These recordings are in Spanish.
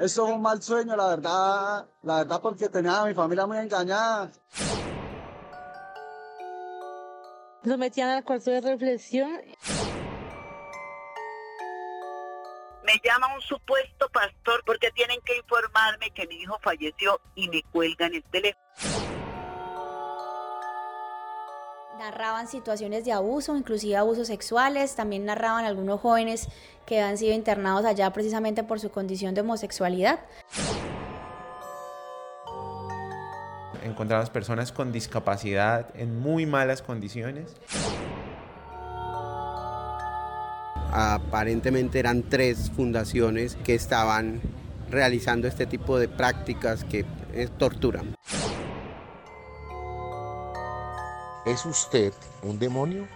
Eso es un mal sueño, la verdad, la verdad porque tenía a mi familia muy engañada. Lo metían al cuarto de reflexión. Me llama un supuesto pastor porque tienen que informarme que mi hijo falleció y me cuelgan el teléfono. Narraban situaciones de abuso, inclusive abusos sexuales. También narraban algunos jóvenes que han sido internados allá precisamente por su condición de homosexualidad. Encontramos personas con discapacidad en muy malas condiciones. Aparentemente eran tres fundaciones que estaban realizando este tipo de prácticas que torturan. ¿Es usted un demonio?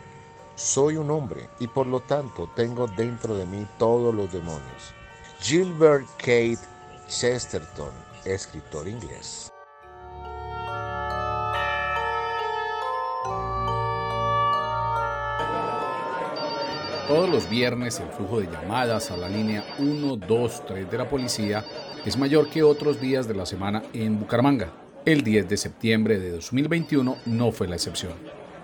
Soy un hombre y por lo tanto tengo dentro de mí todos los demonios. Gilbert Kate Chesterton, escritor inglés. Todos los viernes el flujo de llamadas a la línea 123 de la policía es mayor que otros días de la semana en Bucaramanga. El 10 de septiembre de 2021 no fue la excepción,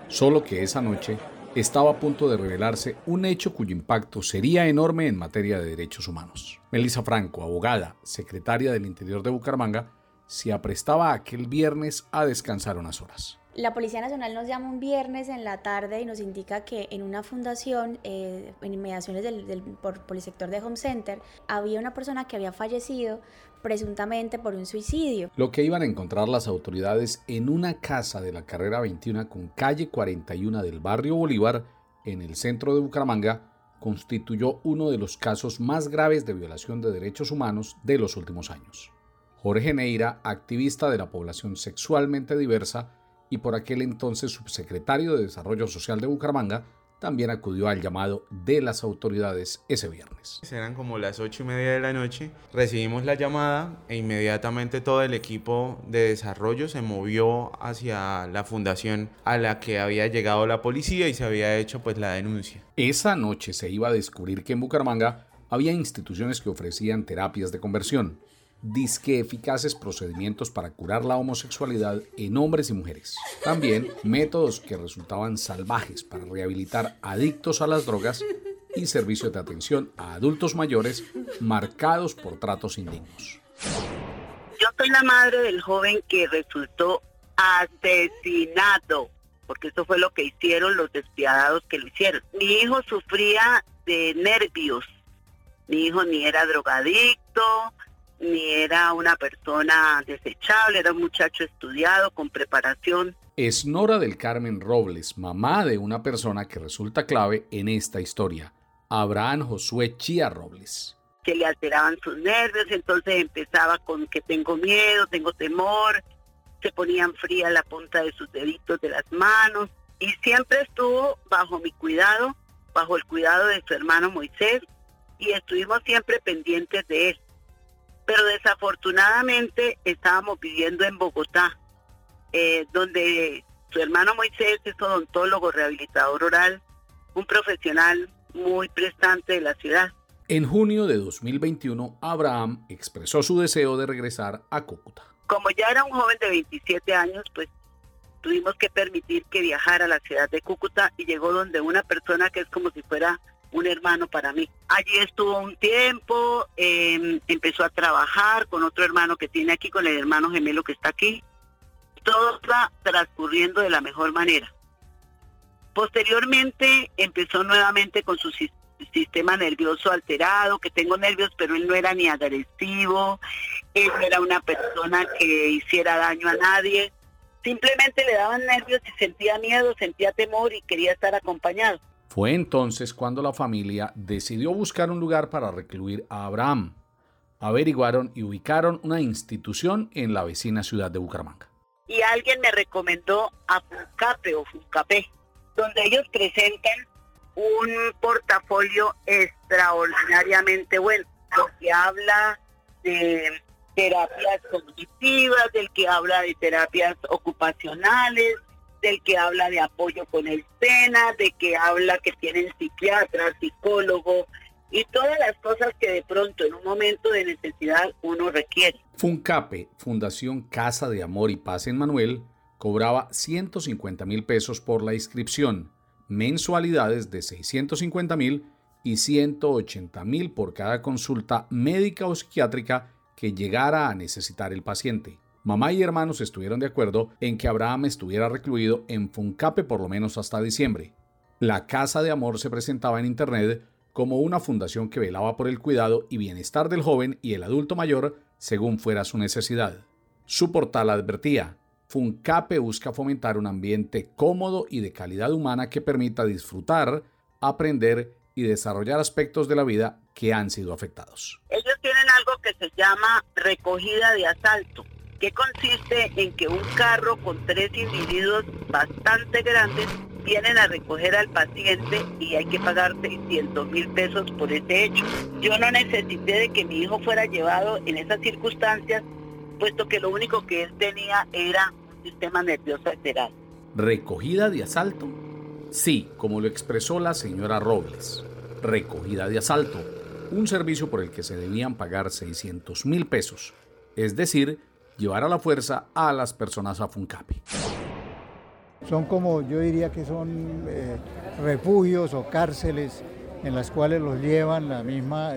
solo que esa noche estaba a punto de revelarse un hecho cuyo impacto sería enorme en materia de derechos humanos. Melissa Franco, abogada, secretaria del Interior de Bucaramanga, se aprestaba aquel viernes a descansar unas horas. La Policía Nacional nos llama un viernes en la tarde y nos indica que en una fundación, eh, en inmediaciones del, del por polisector de Home Center, había una persona que había fallecido presuntamente por un suicidio. Lo que iban a encontrar las autoridades en una casa de la carrera 21 con calle 41 del barrio Bolívar, en el centro de Bucaramanga, constituyó uno de los casos más graves de violación de derechos humanos de los últimos años. Jorge Neira, activista de la población sexualmente diversa, y por aquel entonces subsecretario de Desarrollo Social de Bucaramanga, también acudió al llamado de las autoridades ese viernes. Eran como las ocho y media de la noche, recibimos la llamada e inmediatamente todo el equipo de desarrollo se movió hacia la fundación a la que había llegado la policía y se había hecho pues la denuncia. Esa noche se iba a descubrir que en Bucaramanga había instituciones que ofrecían terapias de conversión disque eficaces procedimientos para curar la homosexualidad en hombres y mujeres. También métodos que resultaban salvajes para rehabilitar adictos a las drogas y servicios de atención a adultos mayores marcados por tratos indignos. Yo soy la madre del joven que resultó asesinado, porque eso fue lo que hicieron los despiadados que lo hicieron. Mi hijo sufría de nervios. Mi hijo ni era drogadicto, ni era una persona desechable, era un muchacho estudiado, con preparación. Es Nora del Carmen Robles, mamá de una persona que resulta clave en esta historia, Abraham Josué Chía Robles. Que le alteraban sus nervios, entonces empezaba con que tengo miedo, tengo temor, se ponían fría la punta de sus deditos de las manos y siempre estuvo bajo mi cuidado, bajo el cuidado de su hermano Moisés y estuvimos siempre pendientes de él pero desafortunadamente estábamos viviendo en Bogotá, eh, donde su hermano Moisés es odontólogo, rehabilitador oral, un profesional muy prestante de la ciudad. En junio de 2021, Abraham expresó su deseo de regresar a Cúcuta. Como ya era un joven de 27 años, pues tuvimos que permitir que viajara a la ciudad de Cúcuta y llegó donde una persona que es como si fuera un hermano para mí. Allí estuvo un tiempo, em, empezó a trabajar con otro hermano que tiene aquí, con el hermano gemelo que está aquí. Todo está transcurriendo de la mejor manera. Posteriormente empezó nuevamente con su sistema nervioso alterado, que tengo nervios, pero él no era ni agresivo, él no era una persona que hiciera daño a nadie, simplemente le daban nervios y sentía miedo, sentía temor y quería estar acompañado. Fue entonces cuando la familia decidió buscar un lugar para recluir a Abraham. Averiguaron y ubicaron una institución en la vecina ciudad de Bucaramanga. Y alguien me recomendó a Funcape o Funcape, donde ellos presentan un portafolio extraordinariamente bueno, que habla de terapias cognitivas, del que habla de terapias ocupacionales, del que habla de apoyo con el SENA, de que habla que tienen psiquiatras, psicólogos, y todas las cosas que de pronto en un momento de necesidad uno requiere. Funcape, Fundación Casa de Amor y Paz en Manuel, cobraba 150 mil pesos por la inscripción, mensualidades de 650 mil y 180 mil por cada consulta médica o psiquiátrica que llegara a necesitar el paciente. Mamá y hermanos estuvieron de acuerdo en que Abraham estuviera recluido en Funcape por lo menos hasta diciembre. La Casa de Amor se presentaba en Internet como una fundación que velaba por el cuidado y bienestar del joven y el adulto mayor según fuera su necesidad. Su portal advertía, Funcape busca fomentar un ambiente cómodo y de calidad humana que permita disfrutar, aprender y desarrollar aspectos de la vida que han sido afectados. Ellos tienen algo que se llama recogida de asalto, que consiste en que un carro con tres individuos bastante grandes vienen a recoger al paciente y hay que pagar 600 mil pesos por ese hecho. Yo no necesité de que mi hijo fuera llevado en esas circunstancias, puesto que lo único que él tenía era un sistema nervioso alterado. ¿Recogida de asalto? Sí, como lo expresó la señora Robles. Recogida de asalto, un servicio por el que se debían pagar 600 mil pesos, es decir, llevar a la fuerza a las personas a Funcapi. Son como, yo diría que son eh, refugios o cárceles en las cuales los llevan la misma,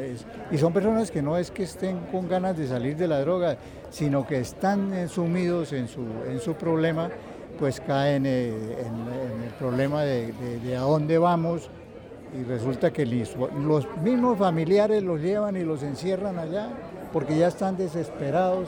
y son personas que no es que estén con ganas de salir de la droga, sino que están sumidos en su, en su problema, pues caen eh, en, el problema de, a dónde vamos, y resulta que los mismos familiares los llevan y los encierran allá, porque ya están desesperados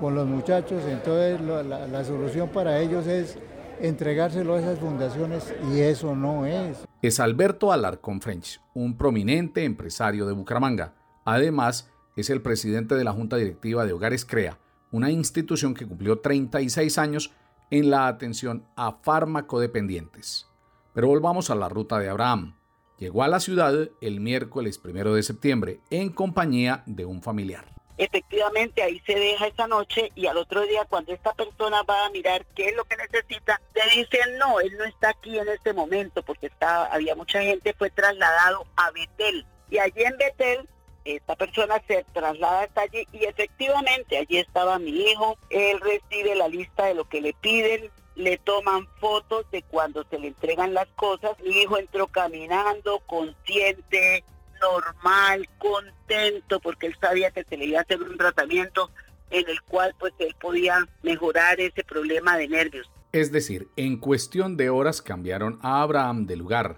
con los muchachos, entonces la, solución para ellos es entregárselo a esas fundaciones y eso no es. Es Alberto Alarcón French, un prominente empresario de Bucaramanga. Además, es el presidente de la Junta Directiva de Hogares CREA, una institución que cumplió 36 años en la atención a farmacodependientes. Pero volvamos a la ruta de Abraham. Llegó a la ciudad el miércoles primero de septiembre en compañía de un familiar efectivamente ahí se deja esa noche y al otro día cuando esta persona va a mirar qué es lo que necesita, le dicen no, él no está aquí en este momento porque está, había mucha gente, fue trasladado a Betel. Y allí en Betel esta persona se traslada hasta allí y efectivamente allí estaba mi hijo, él recibe la lista de lo que le piden, le toman fotos de cuando se le entregan las cosas, mi hijo entró caminando, consciente, normal, contento, porque él sabía que se le iba a hacer un tratamiento en el cual pues él podía mejorar ese problema de nervios. Es decir, en cuestión de horas cambiaron a Abraham de lugar.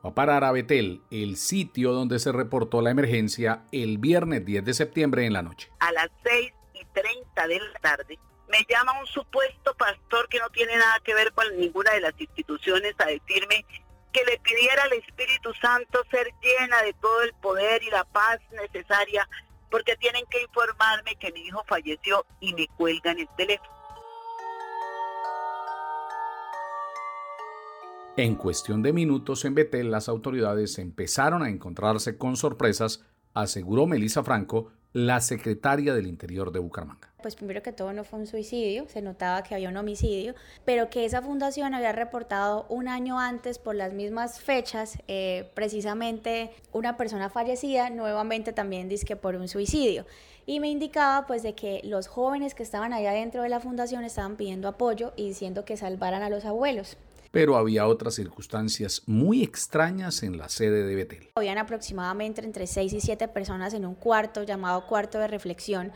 Fue a parar a Betel, el sitio donde se reportó la emergencia el viernes 10 de septiembre en la noche. A las 6 y 30 de la tarde me llama un supuesto pastor que no tiene nada que ver con ninguna de las instituciones a decirme que le pidiera al Espíritu Santo ser llena de todo el poder y la paz necesaria, porque tienen que informarme que mi hijo falleció y me cuelgan el teléfono. En cuestión de minutos en Betel, las autoridades empezaron a encontrarse con sorpresas, aseguró Melissa Franco, la secretaria del Interior de Bucaramanga pues primero que todo no fue un suicidio, se notaba que había un homicidio, pero que esa fundación había reportado un año antes por las mismas fechas, eh, precisamente una persona fallecida, nuevamente también que por un suicidio. Y me indicaba pues de que los jóvenes que estaban allá dentro de la fundación estaban pidiendo apoyo y diciendo que salvaran a los abuelos. Pero había otras circunstancias muy extrañas en la sede de Betel. Habían aproximadamente entre 6 y 7 personas en un cuarto llamado cuarto de reflexión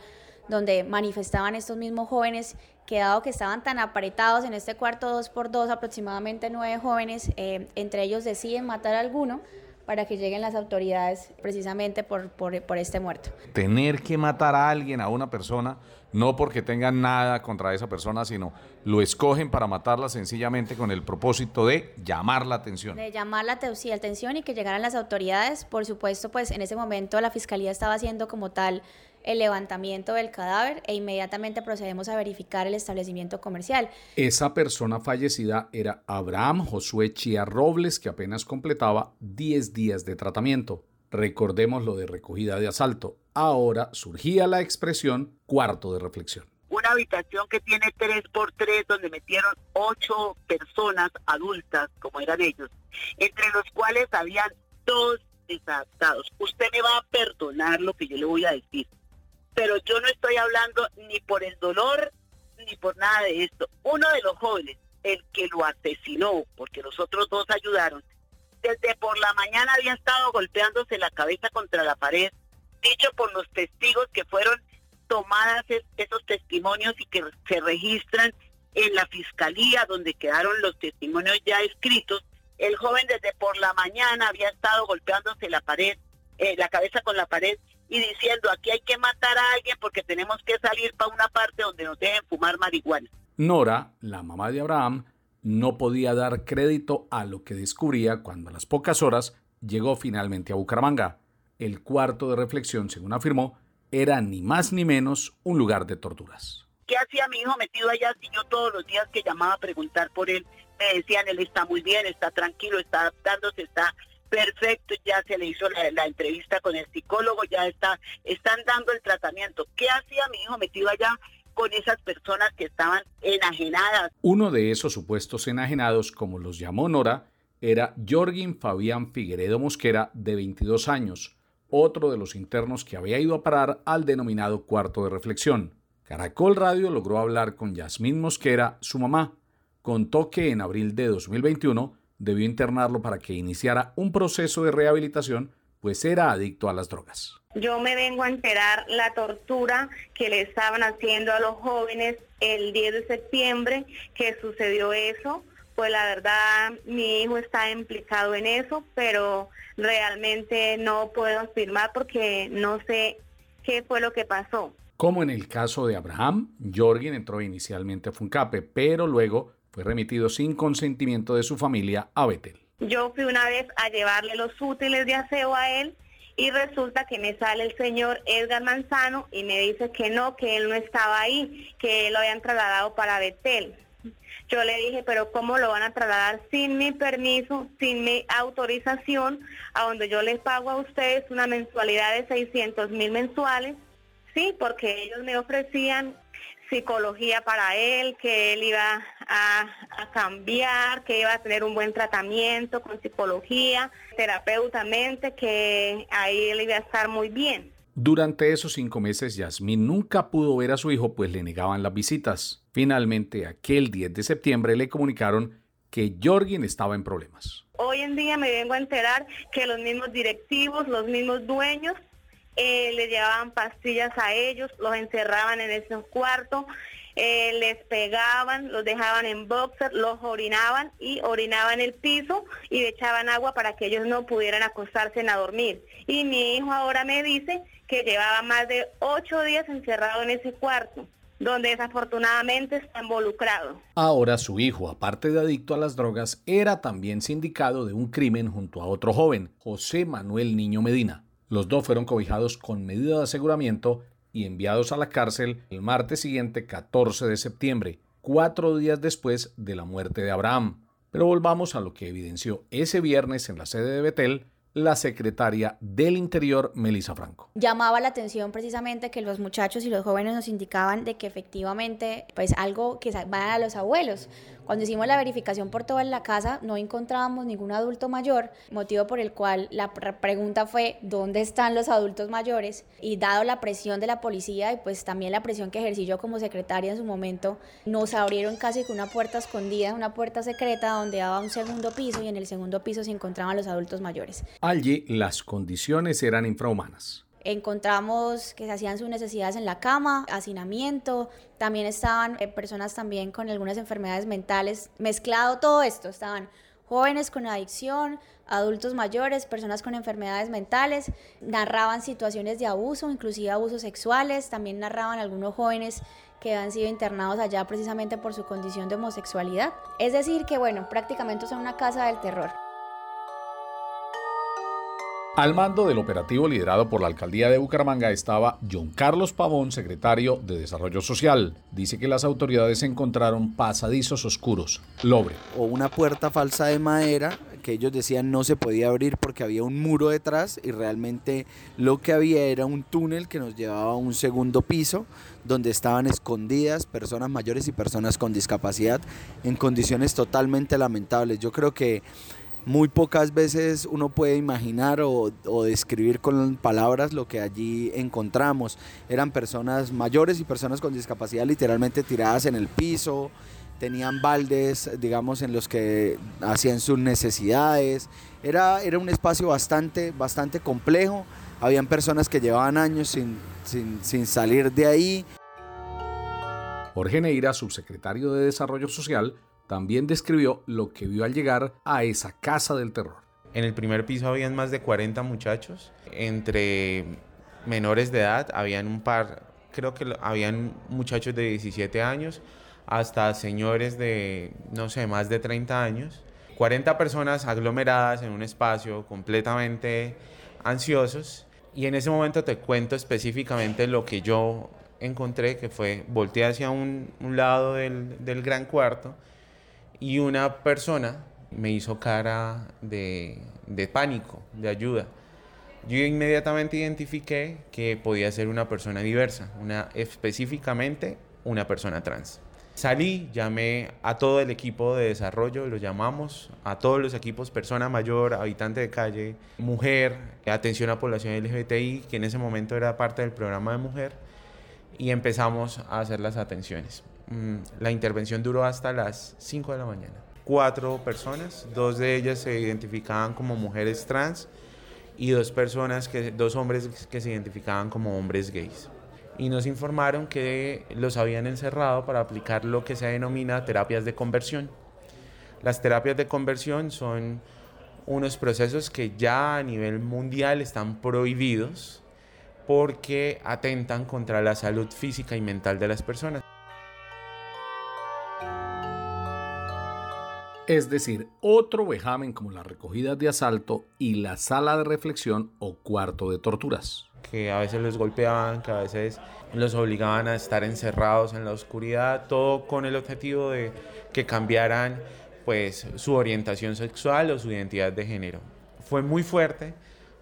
donde manifestaban estos mismos jóvenes que dado que estaban tan apretados en este cuarto dos por dos, aproximadamente nueve jóvenes, eh, entre ellos deciden matar a alguno para que lleguen las autoridades precisamente por, por, por, este muerto. Tener que matar a alguien, a una persona, no porque tengan nada contra esa persona, sino lo escogen para matarla sencillamente con el propósito de llamar la atención. De llamar la atención y que llegaran las autoridades. Por supuesto, pues en ese momento la fiscalía estaba haciendo como tal el levantamiento del cadáver e inmediatamente procedemos a verificar el establecimiento comercial. Esa persona fallecida era Abraham Josué Chía Robles, que apenas completaba 10 días de tratamiento. Recordemos lo de recogida de asalto. Ahora surgía la expresión cuarto de reflexión. Una habitación que tiene 3 por 3 donde metieron ocho personas adultas, como eran ellos, entre los cuales habían dos desadaptados. Usted me va a perdonar lo que yo le voy a decir, pero yo no estoy hablando ni por el dolor ni por nada de esto. Uno de los jóvenes, el que lo asesinó, porque los otros dos ayudaron, desde por la mañana había estado golpeándose la cabeza contra la pared, dicho por los testigos que fueron tomadas esos testimonios y que se registran en la fiscalía donde quedaron los testimonios ya escritos. El joven desde por la mañana había estado golpeándose la pared, eh, la cabeza con la pared y diciendo aquí hay que matar a alguien porque tenemos que salir para una parte donde nos dejen fumar marihuana. Nora, la mamá de Abraham, no podía dar crédito a lo que descubría cuando a las pocas horas llegó finalmente a Bucaramanga. El cuarto de reflexión, según afirmó, era ni más ni menos un lugar de torturas. ¿Qué hacía mi hijo metido allá si yo todos los días que llamaba a preguntar por él me decían él está muy bien, está tranquilo, está adaptándose, está perfecto, ya se le hizo la, entrevista con el psicólogo, ya está, están dando el tratamiento. ¿Qué hacía mi hijo metido allá con esas personas que estaban enajenadas. Uno de esos supuestos enajenados, como los llamó Nora, era Jorgin Fabián Figueredo Mosquera, de 22 años, otro de los internos que había ido a parar al denominado cuarto de reflexión. Caracol Radio logró hablar con Yasmín Mosquera, su mamá. Contó que en abril de 2021 debió internarlo para que iniciara un proceso de rehabilitación, pues era adicto a las drogas. Yo me vengo a enterar la tortura que le estaban haciendo a los jóvenes el 10 de septiembre, que sucedió eso. Pues la verdad, mi hijo está implicado en eso, pero realmente no puedo afirmar porque no sé qué fue lo que pasó. Como en el caso de Abraham, Jorgen entró inicialmente a Funcape, pero luego fue remitido sin consentimiento de su familia a Betel. Yo fui una vez a llevarle los útiles de aseo a él y resulta que me sale el señor Edgar Manzano y me dice que no, que él no estaba ahí, que él lo habían trasladado para Betel. Yo le dije, pero ¿cómo lo van a trasladar sin mi permiso, sin mi autorización, a donde yo les pago a ustedes una mensualidad de 600 mil mensuales? Sí, porque ellos me ofrecían psicología para él, que él iba a, cambiar, que iba a tener un buen tratamiento con psicología, terapeutamente, que ahí él iba a estar muy bien. Durante esos cinco meses, Yasmín nunca pudo ver a su hijo, pues le negaban las visitas. Finalmente, aquel 10 de septiembre le comunicaron que Jorgin estaba en problemas. Hoy en día me vengo a enterar que los mismos directivos, los mismos dueños, eh, le llevaban pastillas a ellos, los encerraban en ese cuarto, eh, les pegaban, los dejaban en boxer, los orinaban y orinaban el piso y echaban agua para que ellos no pudieran acostarse a dormir. Y mi hijo ahora me dice que llevaba más de ocho días encerrado en ese cuarto donde desafortunadamente está involucrado. Ahora su hijo, aparte de adicto a las drogas, era también sindicado de un crimen junto a otro joven, José Manuel Niño Medina. Los dos fueron cobijados con medida de aseguramiento y enviados a la cárcel el martes siguiente, 14 de septiembre, cuatro días después de la muerte de Abraham. Pero volvamos a lo que evidenció ese viernes en la sede de Betel la secretaria del Interior, Melissa Franco. Llamaba la atención precisamente que los muchachos y los jóvenes nos indicaban de que efectivamente, pues algo que va a los abuelos. Cuando hicimos la verificación por toda la casa, no encontrábamos ningún adulto mayor, motivo por el cual la pregunta fue, ¿dónde están los adultos mayores? Y dado la presión de la policía y pues también la presión que ejercí yo como secretaria en su momento, nos abrieron casi con una puerta escondida, una puerta secreta donde daba un segundo piso y en el segundo piso se encontraban los adultos mayores. Allí las condiciones eran infrahumanas encontramos que se hacían sus necesidades en la cama, hacinamiento, también estaban eh, personas también con algunas enfermedades mentales, mezclado todo esto, estaban jóvenes con adicción, adultos mayores, personas con enfermedades mentales, narraban situaciones de abuso, inclusive abusos sexuales, también narraban algunos jóvenes que han sido internados allá precisamente por su condición de homosexualidad. Es decir, que bueno, prácticamente son una casa del terror. Al mando del operativo liderado por la alcaldía de Bucaramanga estaba John Carlos Pavón, secretario de Desarrollo Social. Dice que las autoridades encontraron pasadizos oscuros, lobre. O una puerta falsa de madera que ellos decían no se podía abrir porque había un muro detrás y realmente lo que había era un túnel que nos llevaba a un segundo piso donde estaban escondidas personas mayores y personas con discapacidad en condiciones totalmente lamentables. Yo creo que muy pocas veces uno puede imaginar o, describir con palabras lo que allí encontramos. Eran personas mayores y personas con discapacidad literalmente tiradas en el piso, tenían baldes, digamos, en los que hacían sus necesidades. Era, era un espacio bastante, bastante complejo. Habían personas que llevaban años sin, sin, sin salir de ahí. Jorge Neira, subsecretario de Desarrollo Social, también describió lo que vio al llegar a esa casa del terror. En el primer piso habían más de 40 muchachos, entre menores de edad, habían un par, creo que habían muchachos de 17 años, hasta señores de, no sé, más de 30 años. 40 personas aglomeradas en un espacio completamente ansiosos. Y en ese momento te cuento específicamente lo que yo encontré, que fue, volteé hacia un, lado del, del gran cuarto y una persona me hizo cara de, pánico, de ayuda. Yo inmediatamente identifiqué que podía ser una persona diversa, una, específicamente una persona trans. Salí, llamé a todo el equipo de desarrollo, lo llamamos, a todos los equipos, persona mayor, habitante de calle, mujer, atención a población LGBTI, que en ese momento era parte del programa de mujer, y empezamos a hacer las atenciones. Mm, la intervención duró hasta las 5 de la mañana. Cuatro personas, dos de ellas se identificaban como mujeres trans y dos personas, que, dos hombres que se identificaban como hombres gays. Y nos informaron que los habían encerrado para aplicar lo que se denomina terapias de conversión. Las terapias de conversión son unos procesos que ya a nivel mundial están prohibidos porque atentan contra la salud física y mental de las personas. Es decir, otro vejamen como las recogidas de asalto y la sala de reflexión o cuarto de torturas. Que a veces los golpeaban, que a veces los obligaban a estar encerrados en la oscuridad, todo con el objetivo de que cambiaran pues su orientación sexual o su identidad de género. Fue muy fuerte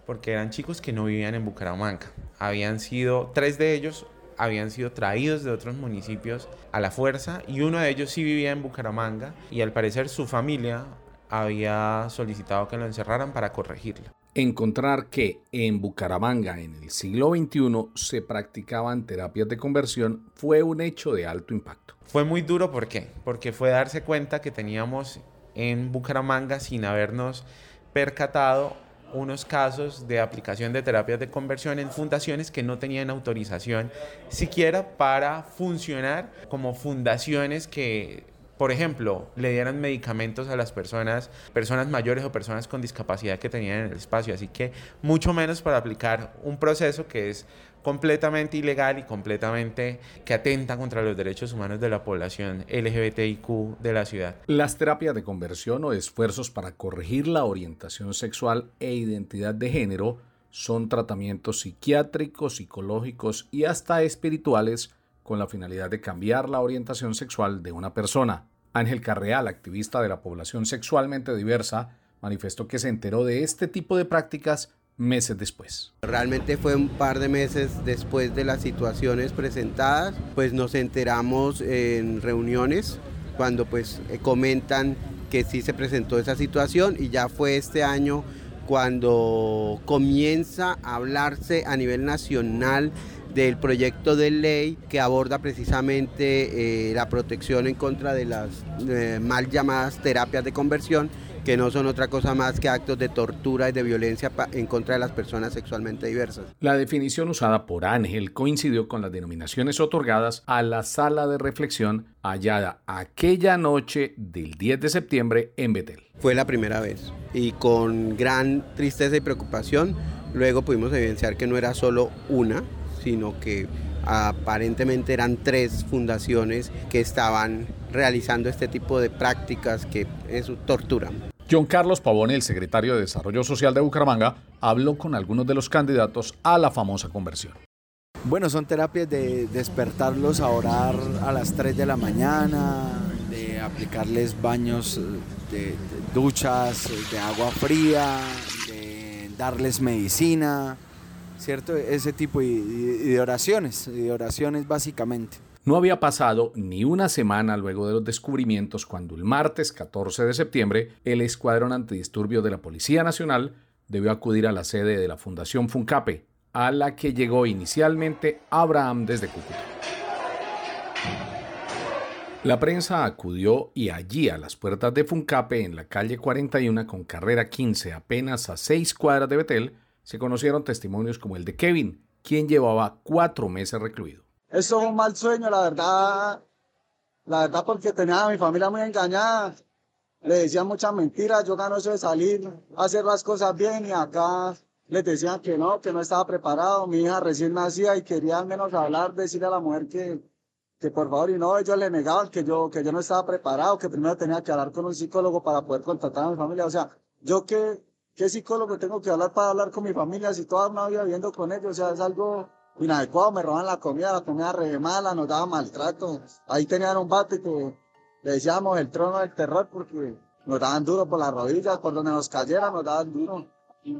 porque eran chicos que no vivían en Bucaramanga. Habían sido, tres de ellos habían sido traídos de otros municipios a la fuerza y uno de ellos sí vivía en Bucaramanga y al parecer su familia había solicitado que lo encerraran para corregirlo. Encontrar que en Bucaramanga en el siglo XXI se practicaban terapias de conversión fue un hecho de alto impacto. Fue muy duro, ¿por qué? Porque fue darse cuenta que teníamos en Bucaramanga sin habernos percatado unos casos de aplicación de terapias de conversión en fundaciones que no tenían autorización siquiera para funcionar como fundaciones que por ejemplo, le dieran medicamentos a las personas, personas mayores o personas con discapacidad que tenían en el espacio. Así que mucho menos para aplicar un proceso que es completamente ilegal y completamente que atenta contra los derechos humanos de la población LGBTIQ de la ciudad. Las terapias de conversión o esfuerzos para corregir la orientación sexual e identidad de género son tratamientos psiquiátricos, psicológicos y hasta espirituales con la finalidad de cambiar la orientación sexual de una persona. Ángel Carreal, activista de la población sexualmente diversa, manifestó que se enteró de este tipo de prácticas meses después. Realmente fue un par de meses después de las situaciones presentadas, pues nos enteramos en reuniones cuando pues eh, comentan que sí se presentó esa situación y ya fue este año cuando comienza a hablarse a nivel nacional del proyecto de ley que aborda precisamente eh, la protección en contra de las eh, mal llamadas terapias de conversión, que no son otra cosa más que actos de tortura y de violencia en contra de las personas sexualmente diversas. La definición usada por Ángel coincidió con las denominaciones otorgadas a la sala de reflexión hallada aquella noche del 10 de septiembre en Betel. Fue la primera vez y con gran tristeza y preocupación luego pudimos evidenciar que no era solo una, sino que aparentemente eran tres fundaciones que estaban realizando este tipo de prácticas que es tortura. John Carlos Pavón, el secretario de Desarrollo Social de Bucaramanga, habló con algunos de los candidatos a la famosa conversión. Bueno, son terapias de despertarlos a orar a las 3 de la mañana, de aplicarles baños, de, de duchas de agua fría, de darles medicina, ¿cierto? Ese tipo de oraciones, de oraciones básicamente. No había pasado ni una semana luego de los descubrimientos cuando el martes 14 de septiembre el Escuadrón Antidisturbios de la Policía Nacional debió acudir a la sede de la Fundación Funcape, a la que llegó inicialmente Abraham desde Cúcuta. La prensa acudió y allí a las puertas de Funcape en la calle 41 con carrera 15 apenas a seis cuadras de Betel se conocieron testimonios como el de Kevin, quien llevaba cuatro meses recluido. Eso es un mal sueño, la verdad. La verdad, porque tenía a mi familia muy engañada. Le decían muchas mentiras. Yo gano eso de salir, hacer las cosas bien y acá les decían que no, que no estaba preparado. Mi hija recién nacía y quería al menos hablar, decirle a la mujer que, que por favor, y no, ellos le negaban que yo, que yo no estaba preparado, que primero tenía que hablar con un psicólogo para poder contratar a mi familia. O sea, yo qué, qué psicólogo tengo que hablar para hablar con mi familia si toda una vida viviendo con ellos. O sea, es algo inadecuado, me roban la comida, la comida re mala, nos daban maltrato. Ahí tenían un bate que le decíamos el trono del terror porque nos daban duro por las rodillas, por donde nos cayera nos daban duro.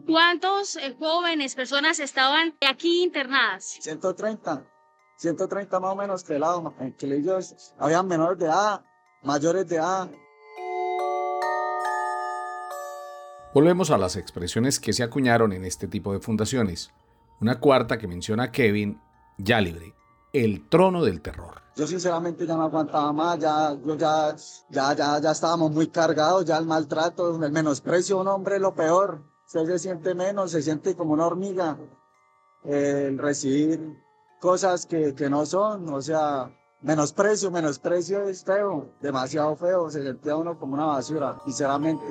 ¿Cuántos eh, jóvenes, personas estaban aquí internadas? 130, 130 más o menos pelados, en que ellos habían menores de edad, mayores de edad. Volvemos a las expresiones que se acuñaron en este tipo de fundaciones. Una cuarta que menciona Kevin, ya libre, el trono del terror. Yo sinceramente ya no aguantaba más, ya, ya, ya, ya, ya estábamos muy cargados, ya el maltrato, el menosprecio a un hombre es lo peor. Usted se siente menos, se siente como una hormiga. El recibir cosas que, que no son, o sea, menosprecio, menosprecio es feo, demasiado feo, se sentía uno como una basura, sinceramente.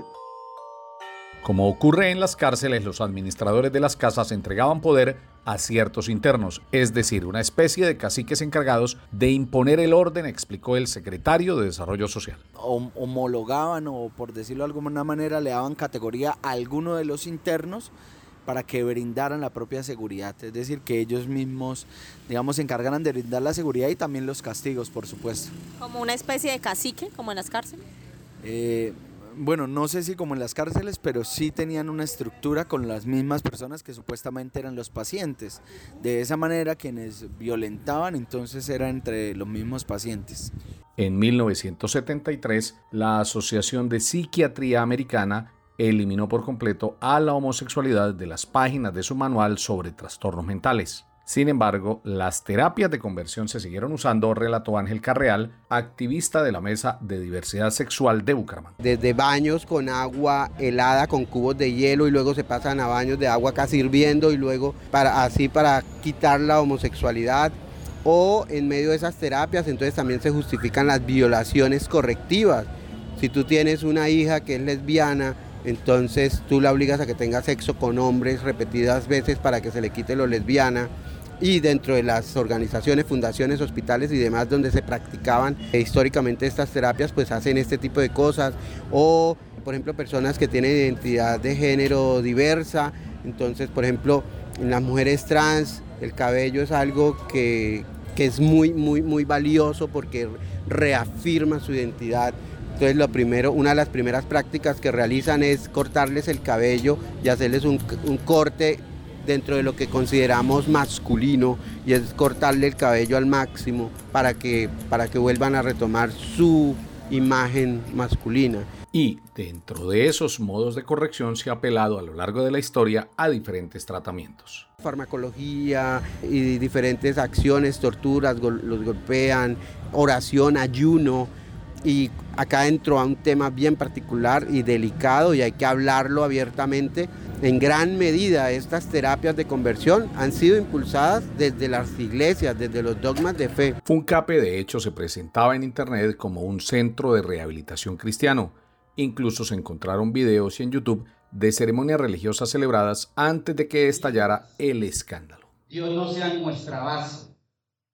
Como ocurre en las cárceles, los administradores de las casas entregaban poder a ciertos internos, es decir, una especie de caciques encargados de imponer el orden, explicó el secretario de Desarrollo Social. Hom- homologaban o por decirlo de alguna manera le daban categoría a alguno de los internos para que brindaran la propia seguridad, es decir, que ellos mismos, digamos, se encargaran de brindar la seguridad y también los castigos, por supuesto. Como una especie de cacique, como en las cárceles. Eh, bueno, no sé si como en las cárceles, pero sí tenían una estructura con las mismas personas que supuestamente eran los pacientes. De esa manera quienes violentaban entonces eran entre los mismos pacientes. En 1973, la Asociación de Psiquiatría Americana eliminó por completo a la homosexualidad de las páginas de su manual sobre trastornos mentales. Sin embargo, las terapias de conversión se siguieron usando, relató Ángel Carreal, activista de la Mesa de Diversidad Sexual de Bucaramanga. Desde baños con agua helada con cubos de hielo y luego se pasan a baños de agua casi hirviendo y luego para así para quitar la homosexualidad o en medio de esas terapias entonces también se justifican las violaciones correctivas. Si tú tienes una hija que es lesbiana, entonces tú la obligas a que tenga sexo con hombres repetidas veces para que se le quite lo lesbiana y dentro de las organizaciones, fundaciones, hospitales y demás donde se practicaban eh, históricamente estas terapias, pues hacen este tipo de cosas. O, por ejemplo, personas que tienen identidad de género diversa. Entonces, por ejemplo, en las mujeres trans, el cabello es algo que, que es muy, muy, muy valioso porque reafirma su identidad. Entonces, lo primero, una de las primeras prácticas que realizan es cortarles el cabello y hacerles un, un corte dentro de lo que consideramos masculino y es cortarle el cabello al máximo para que, para que vuelvan a retomar su imagen masculina. Y dentro de esos modos de corrección se ha apelado a lo largo de la historia a diferentes tratamientos. Farmacología y diferentes acciones, torturas, gol- los golpean, oración, ayuno. Y acá entro a un tema bien particular y delicado y hay que hablarlo abiertamente. En gran medida estas terapias de conversión han sido impulsadas desde las iglesias, desde los dogmas de fe. Funcape de hecho se presentaba en internet como un centro de rehabilitación cristiano. Incluso se encontraron videos en YouTube de ceremonias religiosas celebradas antes de que estallara el escándalo. Dios no sea nuestra base.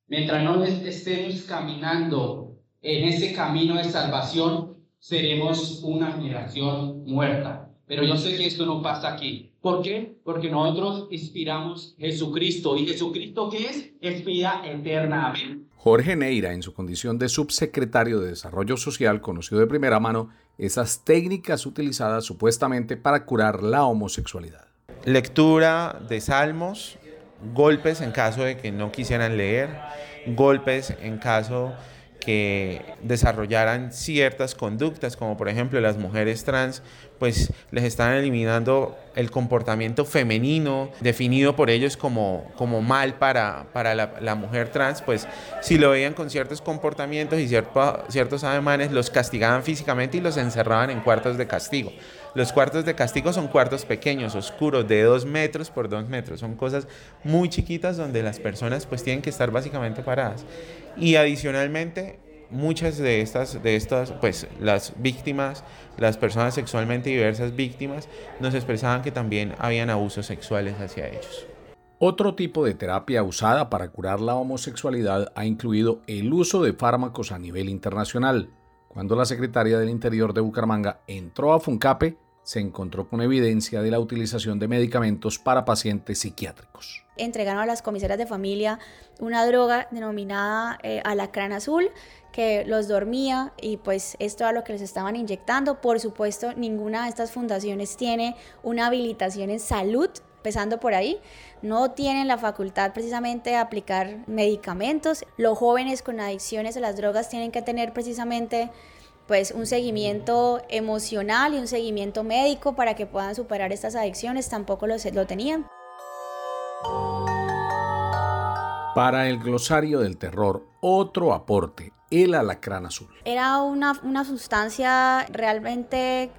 Mientras no estemos caminando en ese camino de salvación, seremos una generación muerta. Pero yo sé que esto no pasa aquí. ¿Por qué? Porque nosotros inspiramos Jesucristo. ¿Y Jesucristo qué es? Es vida eterna. Amén. Jorge Neira, en su condición de subsecretario de Desarrollo Social, conoció de primera mano esas técnicas utilizadas supuestamente para curar la homosexualidad. Lectura de salmos golpes en caso de que no quisieran leer, golpes en caso que desarrollaran ciertas conductas, como por ejemplo las mujeres trans, pues les están eliminando el comportamiento femenino definido por ellos como, como mal para, para la, mujer trans, pues si lo veían con ciertos comportamientos y cierto, ciertos ademanes, los castigaban físicamente y los encerraban en cuartos de castigo. Los cuartos de castigo son cuartos pequeños, oscuros, de dos metros por dos metros. Son cosas muy chiquitas donde las personas pues tienen que estar básicamente paradas. Y adicionalmente, muchas de estas, de estas, pues las víctimas, las personas sexualmente diversas víctimas, nos expresaban que también habían abusos sexuales hacia ellos. Otro tipo de terapia usada para curar la homosexualidad ha incluido el uso de fármacos a nivel internacional. Cuando la secretaria del Interior de Bucaramanga entró a Funcape, se encontró con evidencia de la utilización de medicamentos para pacientes psiquiátricos. Entregaron a las comisaras de familia una droga denominada eh, alacrán azul que los dormía y pues esto era lo que les estaban inyectando. Por supuesto, ninguna de estas fundaciones tiene una habilitación en salud, empezando por ahí. No tienen la facultad precisamente de aplicar medicamentos. Los jóvenes con adicciones a las drogas tienen que tener precisamente pues un seguimiento emocional y un seguimiento médico para que puedan superar estas adicciones, tampoco lo, lo tenían. Para el glosario del terror, otro aporte, el alacrán azul. Era una, una sustancia realmente,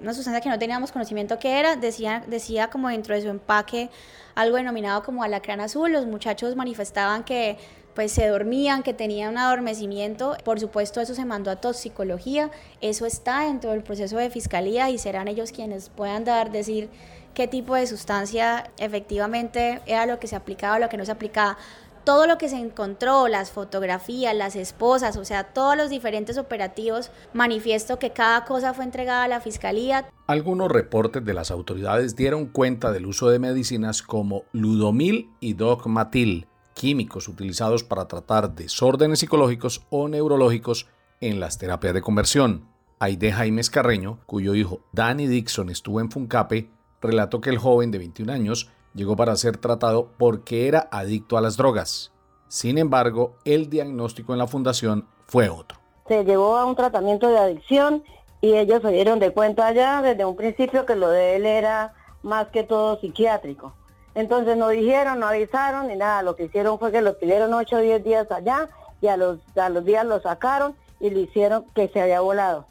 una sustancia que no teníamos conocimiento que era, decía, decía como dentro de su empaque algo denominado como alacrán azul, los muchachos manifestaban que pues se dormían, que tenían un adormecimiento. Por supuesto, eso se mandó a toxicología. Eso está dentro del proceso de fiscalía y serán ellos quienes puedan dar, decir qué tipo de sustancia efectivamente era lo que se aplicaba o lo que no se aplicaba. Todo lo que se encontró, las fotografías, las esposas, o sea, todos los diferentes operativos, manifiesto que cada cosa fue entregada a la fiscalía. Algunos reportes de las autoridades dieron cuenta del uso de medicinas como ludomil y dogmatil, químicos utilizados para tratar desórdenes psicológicos o neurológicos en las terapias de conversión. Aide Jaime Carreño, cuyo hijo Danny Dixon estuvo en Funcape, relató que el joven de 21 años llegó para ser tratado porque era adicto a las drogas. Sin embargo, el diagnóstico en la fundación fue otro. Se llevó a un tratamiento de adicción y ellos se dieron de cuenta ya desde un principio que lo de él era más que todo psiquiátrico. Entonces no dijeron, no avisaron ni nada. Lo que hicieron fue que lo pidieron 8 o 10 días allá y a los, a los días lo sacaron y le hicieron que se había volado.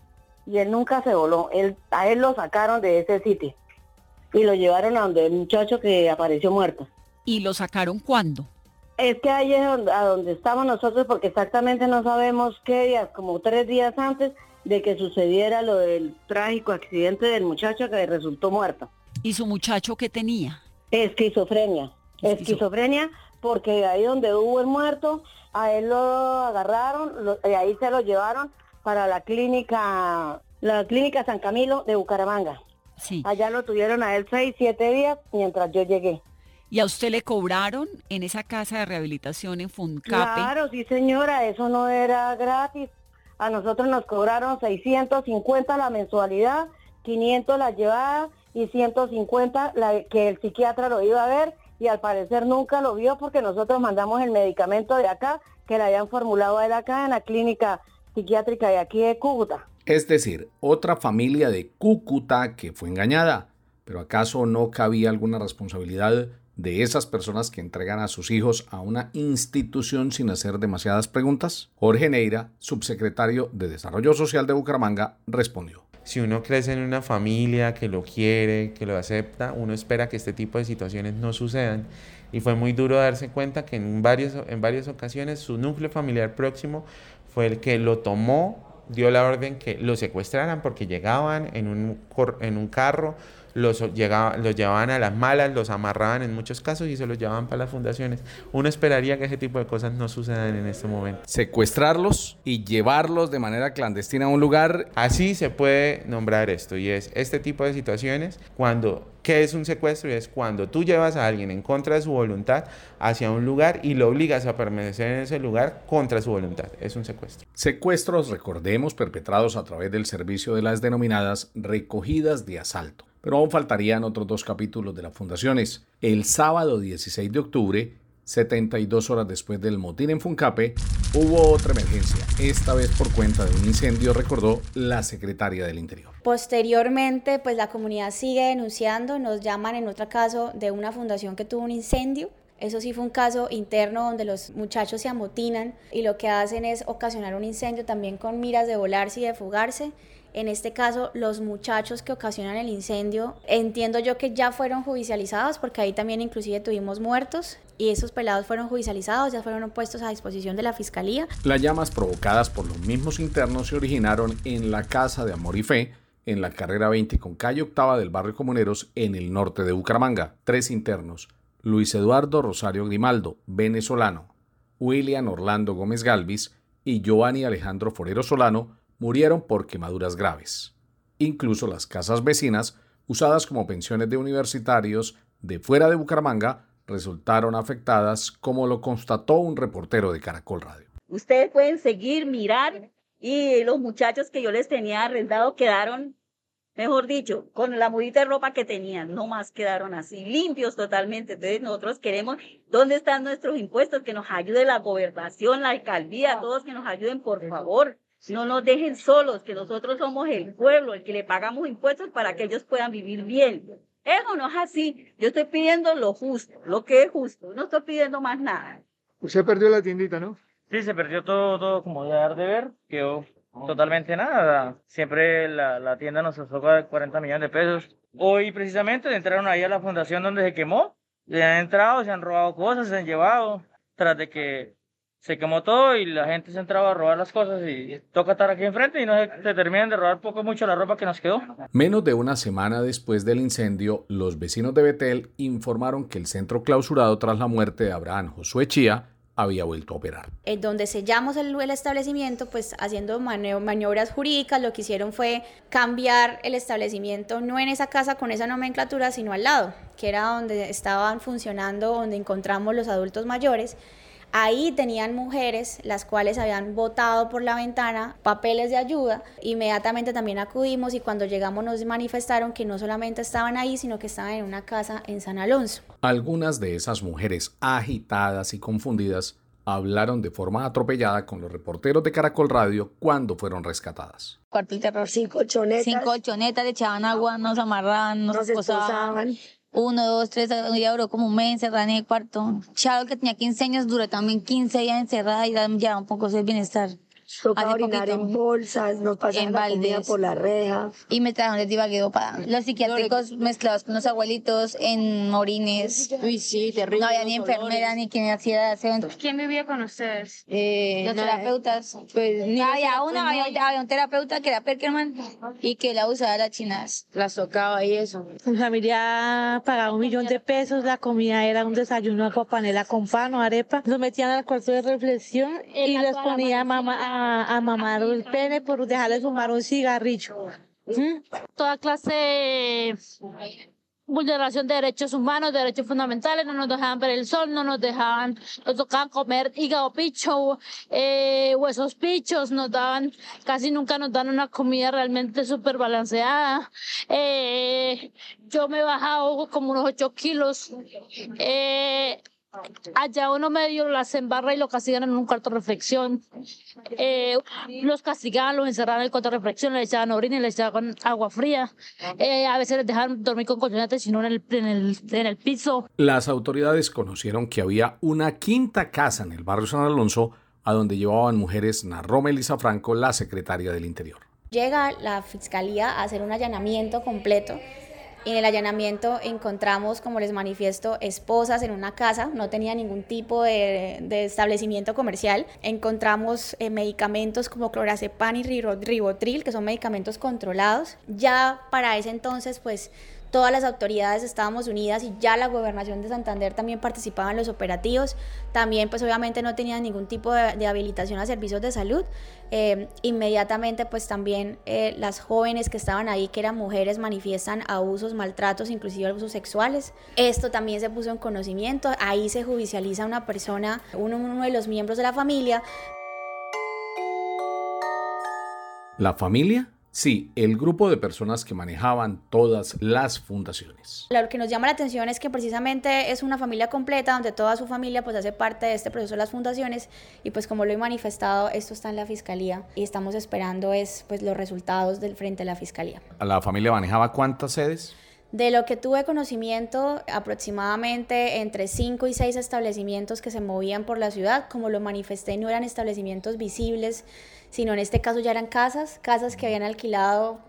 Y él nunca se voló. Él, a él lo sacaron de ese sitio y lo llevaron a donde el muchacho que apareció muerto. ¿Y lo sacaron cuándo? Es que ahí es donde, a donde estamos nosotros porque exactamente no sabemos qué días, como tres días antes de que sucediera lo del trágico accidente del muchacho que resultó muerto. ¿Y su muchacho qué tenía? Esquizofrenia. Esquizofrenia porque ahí donde hubo el muerto, a él lo agarraron y ahí se lo llevaron para la clínica, la clínica San Camilo de Bucaramanga. Sí. Allá lo tuvieron a él seis, siete días mientras yo llegué. ¿Y a usted le cobraron en esa casa de rehabilitación en Funcape? Claro, sí señora, eso no era gratis. A nosotros nos cobraron 650 la mensualidad, 500 la llevada y 150 la que el psiquiatra lo iba a ver y al parecer nunca lo vio porque nosotros mandamos el medicamento de acá que le habían formulado a él acá en la clínica psiquiátrica de aquí de Cúcuta. Es decir, otra familia de Cúcuta que fue engañada. Pero ¿acaso no cabía alguna responsabilidad de esas personas que entregan a sus hijos a una institución sin hacer demasiadas preguntas? Jorge Neira, subsecretario de Desarrollo Social de Bucaramanga, respondió. Si uno crece en una familia que lo quiere, que lo acepta, uno espera que este tipo de situaciones no sucedan. Y fue muy duro darse cuenta que en, varios, en varias ocasiones su núcleo familiar próximo fue el que lo tomó, dio la orden que lo secuestraran porque llegaban en un, en un carro, los, llegaban, los llevaban a las malas, los amarraban en muchos casos y se los llevaban para las fundaciones. Uno esperaría que ese tipo de cosas no sucedan en este momento. Secuestrarlos y llevarlos de manera clandestina a un lugar. Así se puede nombrar esto y es este tipo de situaciones cuando ¿Qué es un secuestro? Y es cuando tú llevas a alguien en contra de su voluntad hacia un lugar y lo obligas a permanecer en ese lugar contra su voluntad. Es un secuestro. Secuestros, recordemos, perpetrados a través del servicio de las denominadas recogidas de asalto pero aún faltarían otros dos capítulos de las fundaciones. El sábado 16 de octubre, 72 horas después del motín en Funcape, hubo otra emergencia, esta vez por cuenta de un incendio, recordó la secretaria del Interior. Posteriormente, pues la comunidad sigue denunciando, nos llaman en otro caso de una fundación que tuvo un incendio. Eso sí fue un caso interno donde los muchachos se amotinan y lo que hacen es ocasionar un incendio también con miras de volarse y de fugarse. En este caso, los muchachos que ocasionan el incendio, entiendo yo que ya fueron judicializados porque ahí también inclusive tuvimos muertos y esos pelados fueron judicializados, ya fueron puestos a disposición de la fiscalía. Las llamas provocadas por los mismos internos se originaron en la casa de Amor y Fe, en la carrera 20 con calle octava del barrio Comuneros en el norte de Bucaramanga. Tres internos, Luis Eduardo Rosario Grimaldo, venezolano, William Orlando Gómez Galvis y Giovanni Alejandro Forero Solano, murieron por quemaduras graves. Incluso las casas vecinas, usadas como pensiones de universitarios de fuera de Bucaramanga, resultaron afectadas, como lo constató un reportero de Caracol Radio. Ustedes pueden seguir, mirar, y los muchachos que yo les tenía arrendado quedaron, mejor dicho, con la mudita de ropa que tenían, no más quedaron así, limpios totalmente. Entonces nosotros queremos, ¿dónde están nuestros impuestos? Que nos ayude la gobernación, la alcaldía, todos que nos ayuden, por favor. No nos dejen solos, que nosotros somos el pueblo, el que le pagamos impuestos para que ellos puedan vivir bien. Eso no es así. Yo estoy pidiendo lo justo, lo que es justo. No estoy pidiendo más nada. Usted perdió la tiendita, ¿no? Sí, se perdió todo, todo como de dar de ver. Quedó totalmente nada. Siempre la, la tienda nos de 40 millones de pesos. Hoy precisamente entraron ahí a la fundación donde se quemó. Se han entrado, se han robado cosas, se han llevado. Tras de que se quemó todo y la gente se entraba a robar las cosas y toca estar aquí enfrente y no se, se terminan de robar poco mucho la ropa que nos quedó. Menos de una semana después del incendio, los vecinos de Betel informaron que el centro clausurado tras la muerte de Abraham Josué Chía había vuelto a operar. En donde sellamos el, el establecimiento, pues haciendo maniobras jurídicas, lo que hicieron fue cambiar el establecimiento, no en esa casa con esa nomenclatura, sino al lado, que era donde estaban funcionando, donde encontramos los adultos mayores. Ahí tenían mujeres, las cuales habían votado por la ventana papeles de ayuda. Inmediatamente también acudimos y cuando llegamos nos manifestaron que no solamente estaban ahí, sino que estaban en una casa en San Alonso. Algunas de esas mujeres agitadas y confundidas hablaron de forma atropellada con los reporteros de Caracol Radio cuando fueron rescatadas. Cuarto terror, cinco colchonetas. Cinco colchonetas, le echaban agua, nos amarraban, nos, nos esposaban uno, dos, tres, ya duró como un mes encerrada en el cuarto. Charo, que tenía 15 años, duró también 15 días encerrada y ya un poco de bienestar. Tocaba orinar en bolsas, nos pasaban la comida por la reja. Y me trajeron de Tibaguedo para los psiquiátricos mezclados con los abuelitos en orines. Uy, sí, terrible. No había ni enfermera ni quien hacía ¿Quién vivía con ustedes? Eh, los terapeutas. Pues, ni había una, había, había, un terapeuta que era Perkerman y que la usaba las chinas. Las tocaba y eso. Mi familia pagaba un millón de pesos, la comida era un desayuno agua panela con pan o arepa. Los metían al cuarto de reflexión y les ponía mamá a, mamar el pene por dejarle fumar un cigarrillo. Toda clase de vulneración de derechos humanos, derechos fundamentales, no nos dejaban ver el sol, no nos dejaban, nos tocaban comer hígado picho, eh, huesos pichos, nos daban, casi nunca nos dan una comida realmente súper balanceada. Eh, yo me he bajado como unos 8 kilos. Eh, Allá uno medio las embarra y lo castigan en un cuarto de reflexión. Eh, los castigaban, los encerraban en el cuarto de reflexión, les echaban orina y les echaban agua fría. Eh, a veces les dejaban dormir con colchonetas, sino en el, en, el, en el piso. Las autoridades conocieron que había una quinta casa en el barrio San Alonso a donde llevaban mujeres, narró Melissa Franco, la secretaria del Interior. Llega la fiscalía a hacer un allanamiento completo en el allanamiento encontramos, como les manifiesto, esposas en una casa, no tenía ningún tipo de, establecimiento comercial. Encontramos eh, medicamentos como clorazepam y ribotril, que son medicamentos controlados. Ya para ese entonces, pues todas las autoridades estábamos unidas y ya la gobernación de Santander también participaba en los operativos. También pues obviamente no tenían ningún tipo de, habilitación a servicios de salud. Eh, inmediatamente pues también eh, las jóvenes que estaban ahí, que eran mujeres, manifiestan abusos, maltratos, inclusive abusos sexuales. Esto también se puso en conocimiento. Ahí se judicializa una persona, uno, uno de los miembros de la familia. La familia Sí, el grupo de personas que manejaban todas las fundaciones. Lo que nos llama la atención es que precisamente es una familia completa donde toda su familia pues hace parte de este proceso de las fundaciones y pues como lo he manifestado esto está en la fiscalía y estamos esperando es pues los resultados del frente a la fiscalía. ¿La familia manejaba cuántas sedes? De lo que tuve conocimiento, aproximadamente entre 5 y 6 establecimientos que se movían por la ciudad, como lo manifesté, no eran establecimientos visibles, sino en este caso ya eran casas, casas que habían alquilado,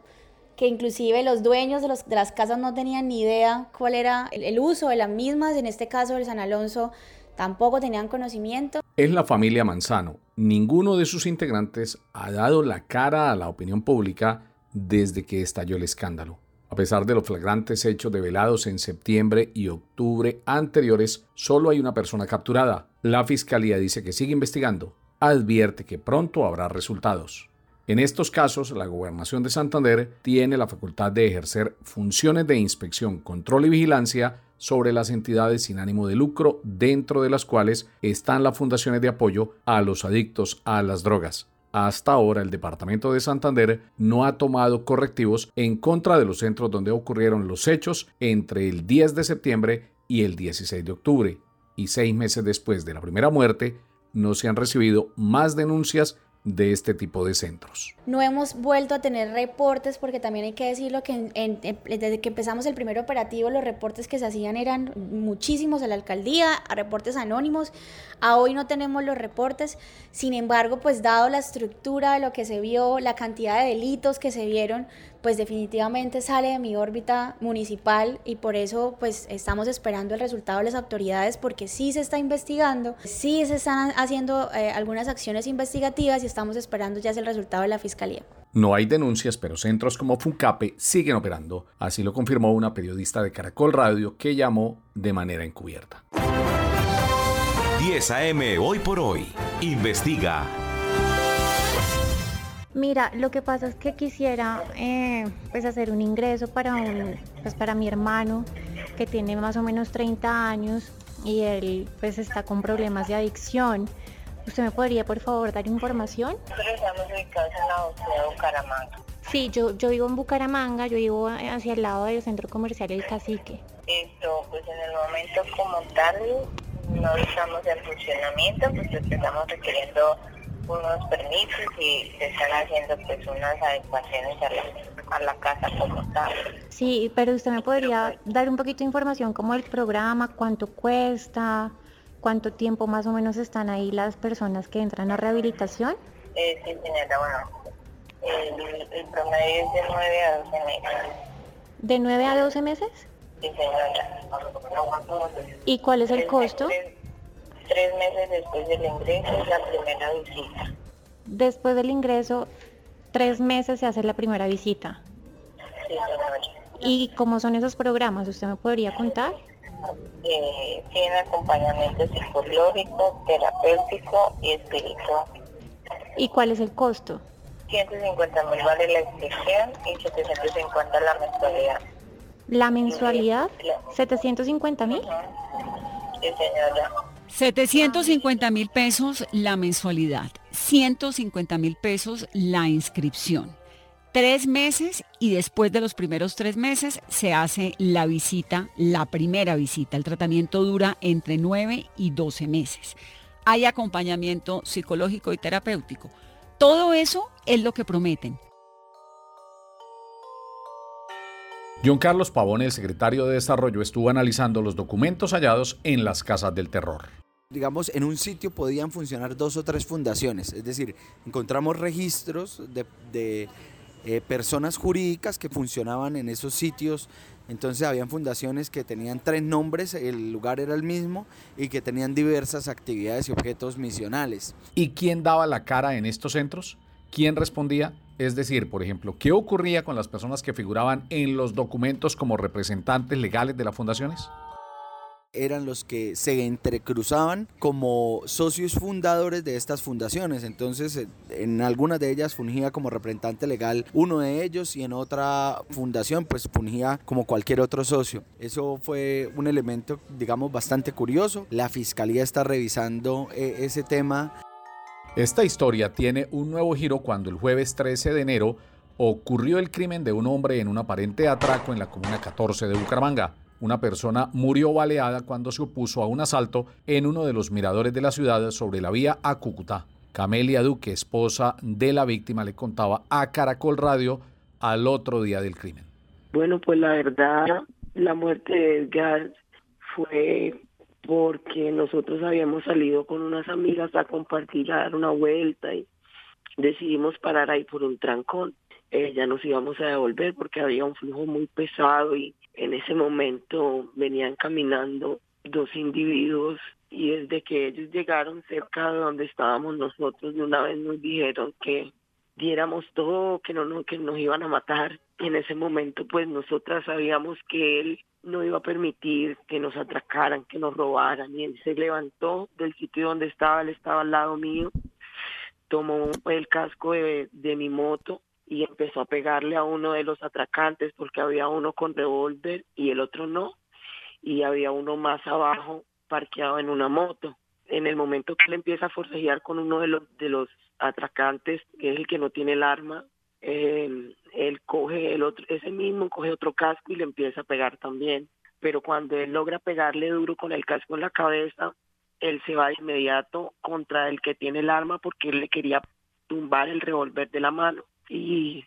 que inclusive los dueños de, las casas no tenían ni idea cuál era el, el uso de las mismas, en este caso el San Alonso tampoco tenían conocimiento. Es la familia Manzano. Ninguno de sus integrantes ha dado la cara a la opinión pública desde que estalló el escándalo. A pesar de los flagrantes hechos develados en septiembre y octubre anteriores, solo hay una persona capturada. La fiscalía dice que sigue investigando. Advierte que pronto habrá resultados. En estos casos, la Gobernación de Santander tiene la facultad de ejercer funciones de inspección, control y vigilancia sobre las entidades sin ánimo de lucro, dentro de las cuales están las fundaciones de apoyo a los adictos a las drogas. Hasta ahora el Departamento de Santander no ha tomado correctivos en contra de los centros donde ocurrieron los hechos entre el 10 de septiembre y el 16 de octubre. Y seis meses después de la primera muerte, no se han recibido más denuncias de este tipo de centros. No hemos vuelto a tener reportes porque también hay que decirlo que desde que empezamos el primer operativo los reportes que se hacían eran muchísimos a la alcaldía, a reportes anónimos. A hoy no tenemos los reportes, sin embargo, pues dado la estructura de lo que se vio, la cantidad de delitos que se vieron, pues definitivamente sale de mi órbita municipal y por eso pues estamos esperando el resultado de las autoridades porque sí se está investigando, sí se están haciendo eh, algunas acciones investigativas y estamos esperando ya el resultado de la fiscalía. No hay denuncias, pero centros como Funcape siguen operando. Así lo confirmó una periodista de Caracol Radio que llamó de manera encubierta. 10 AM hoy por hoy. Investiga. Mira, lo que pasa es que quisiera eh, pues hacer un ingreso para un, pues para mi hermano que tiene más o menos 30 años y él pues está con problemas de adicción. ¿Usted me podría por favor dar información? Nosotros estamos ubicados en la ciudad de Bucaramanga. Sí, yo, yo vivo en Bucaramanga, yo vivo hacia el lado del centro comercial El Cacique. Esto, pues en el momento como tal no estamos en funcionamiento, pues estamos requiriendo unos permisos y se están haciendo pues unas adecuaciones a la, a la casa como tal. Sí, pero usted me podría dar un poquito de información como el programa, cuánto cuesta, cuánto tiempo más o menos están ahí las personas que entran a rehabilitación. Eh, sí, señora, bueno, el, el, promedio es de 9 a 12 meses. ¿De 9 a 12 meses? Sí, señora. ¿Y cuál es el costo? Tres meses después del ingreso es la primera visita. Después del ingreso, tres meses se hace la primera visita. Sí, señora. ¿Y cómo son esos programas? ¿Usted me podría contar? Eh, tiene acompañamiento psicológico, terapéutico y espiritual. ¿Y cuál es el costo? 150 mil vale la inscripción y 750 la mensualidad. ¿La mensualidad? ¿750 mil? Sí, señora. 750 mil pesos la mensualidad, 150 mil pesos la inscripción. Tres meses y después de los primeros tres meses se hace la visita, la primera visita. El tratamiento dura entre 9 y 12 meses. Hay acompañamiento psicológico y terapéutico. Todo eso es lo que prometen. John Carlos Pavón, el secretario de Desarrollo, estuvo analizando los documentos hallados en las casas del terror digamos, en un sitio podían funcionar dos o tres fundaciones. Es decir, encontramos registros de, eh, personas jurídicas que funcionaban en esos sitios. Entonces habían fundaciones que tenían tres nombres, el lugar era el mismo y que tenían diversas actividades y objetos misionales. ¿Y quién daba la cara en estos centros? ¿Quién respondía? Es decir, por ejemplo, ¿qué ocurría con las personas que figuraban en los documentos como representantes legales de las fundaciones? Eran los que se entrecruzaban como socios fundadores de estas fundaciones. Entonces, en algunas de ellas fungía como representante legal uno de ellos y en otra fundación pues fungía como cualquier otro socio. Eso fue un elemento, digamos, bastante curioso. La fiscalía está revisando eh, ese tema. Esta historia tiene un nuevo giro cuando el jueves 13 de enero ocurrió el crimen de un hombre en un aparente atraco en la comuna 14 de Bucaramanga. Una persona murió baleada cuando se opuso a un asalto en uno de los miradores de la ciudad sobre la vía a Cúcuta. Camelia Duque, esposa de la víctima, le contaba a Caracol Radio al otro día del crimen. Bueno, pues la verdad, la muerte de Edgar fue porque nosotros habíamos salido con unas amigas a compartir, a dar una vuelta y decidimos parar ahí por un trancón. Eh, ya nos íbamos a devolver porque había un flujo muy pesado y en ese momento venían caminando dos individuos y desde que ellos llegaron cerca de donde estábamos nosotros de una vez nos dijeron que diéramos todo, que no, no que nos iban a matar. En ese momento pues nosotras sabíamos que él no iba a permitir que nos atracaran, que nos robaran. Y él se levantó del sitio donde estaba, él estaba al lado mío, tomó el casco de, de mi moto y empezó a pegarle a uno de los atracantes porque había uno con revólver y el otro no. Y había uno más abajo parqueado en una moto. En el momento que él empieza a forcejear con uno de los, de los atracantes, que es el que no tiene el arma, eh, él coge el otro, ese mismo coge otro casco y le empieza a pegar también. Pero cuando él logra pegarle duro con el casco en la cabeza, él se va de inmediato contra el que tiene el arma porque él le quería tumbar el revólver de la mano. Y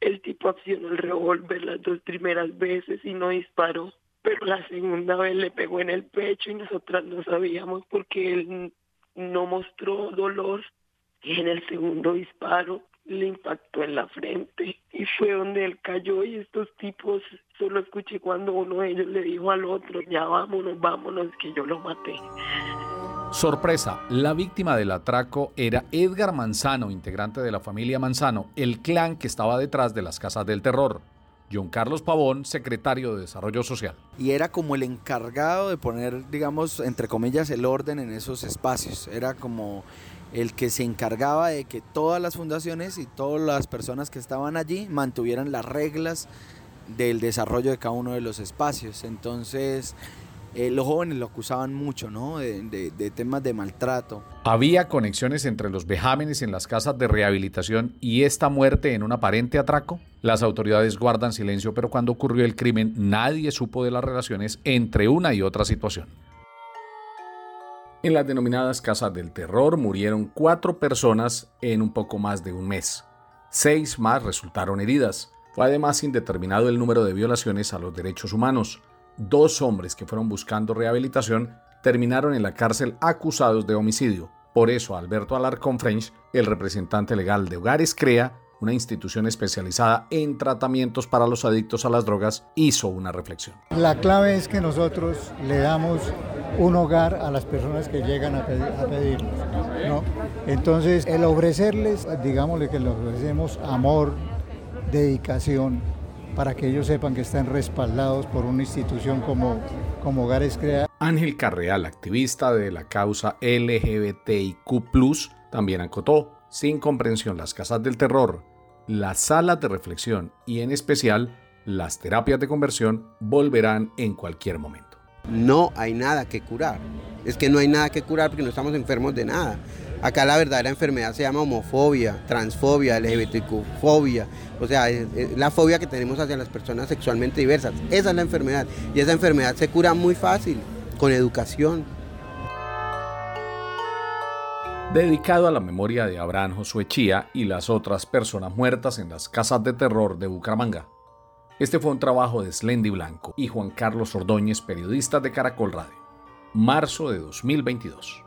el tipo accionó el revólver las dos primeras veces y no disparó. Pero la segunda vez le pegó en el pecho y nosotras no sabíamos porque él no mostró dolor. Y en el segundo disparo le impactó en la frente y fue donde él cayó y estos tipos solo escuché cuando uno de ellos le dijo al otro, ya vámonos, vámonos, que yo lo maté. Sorpresa, la víctima del atraco era Edgar Manzano, integrante de la familia Manzano, el clan que estaba detrás de las casas del terror. John Carlos Pavón, secretario de Desarrollo Social. Y era como el encargado de poner, digamos, entre comillas, el orden en esos espacios. Era como el que se encargaba de que todas las fundaciones y todas las personas que estaban allí mantuvieran las reglas del desarrollo de cada uno de los espacios. Entonces, eh, los jóvenes lo acusaban mucho, ¿no? De, de, temas de maltrato. Había conexiones entre los vejámenes en las casas de rehabilitación y esta muerte en un aparente atraco. Las autoridades guardan silencio, pero cuando ocurrió el crimen nadie supo de las relaciones entre una y otra situación. En las denominadas casas del terror murieron cuatro personas en un poco más de un mes. Seis más resultaron heridas. Fue además indeterminado el número de violaciones a los derechos humanos. Dos hombres que fueron buscando rehabilitación terminaron en la cárcel acusados de homicidio. Por eso Alberto Alarcón French, el representante legal de Hogares Crea, una institución especializada en tratamientos para los adictos a las drogas, hizo una reflexión. La clave es que nosotros le damos un hogar a las personas que llegan a, pedirnos. ¿no? Entonces, el ofrecerles, digámosle que les ofrecemos amor, dedicación, para que ellos sepan que están respaldados por una institución como, como Hogares Crea. Ángel Carreal, activista de la causa LGBTIQ, también acotó, sin comprensión, las casas del terror las salas de reflexión y en especial las terapias de conversión volverán en cualquier momento. No hay nada que curar. Es que no hay nada que curar porque no estamos enfermos de nada. Acá la verdadera enfermedad se llama homofobia, transfobia, LGBTQ-fobia. O sea, es, la fobia que tenemos hacia las personas sexualmente diversas. Esa es la enfermedad. Y esa enfermedad se cura muy fácil, con educación, dedicado a la memoria de Abraham Josué Chía y las otras personas muertas en las casas de terror de Bucaramanga. Este fue un trabajo de Slendy Blanco y Juan Carlos Ordóñez, periodistas de Caracol Radio. Marzo de 2022.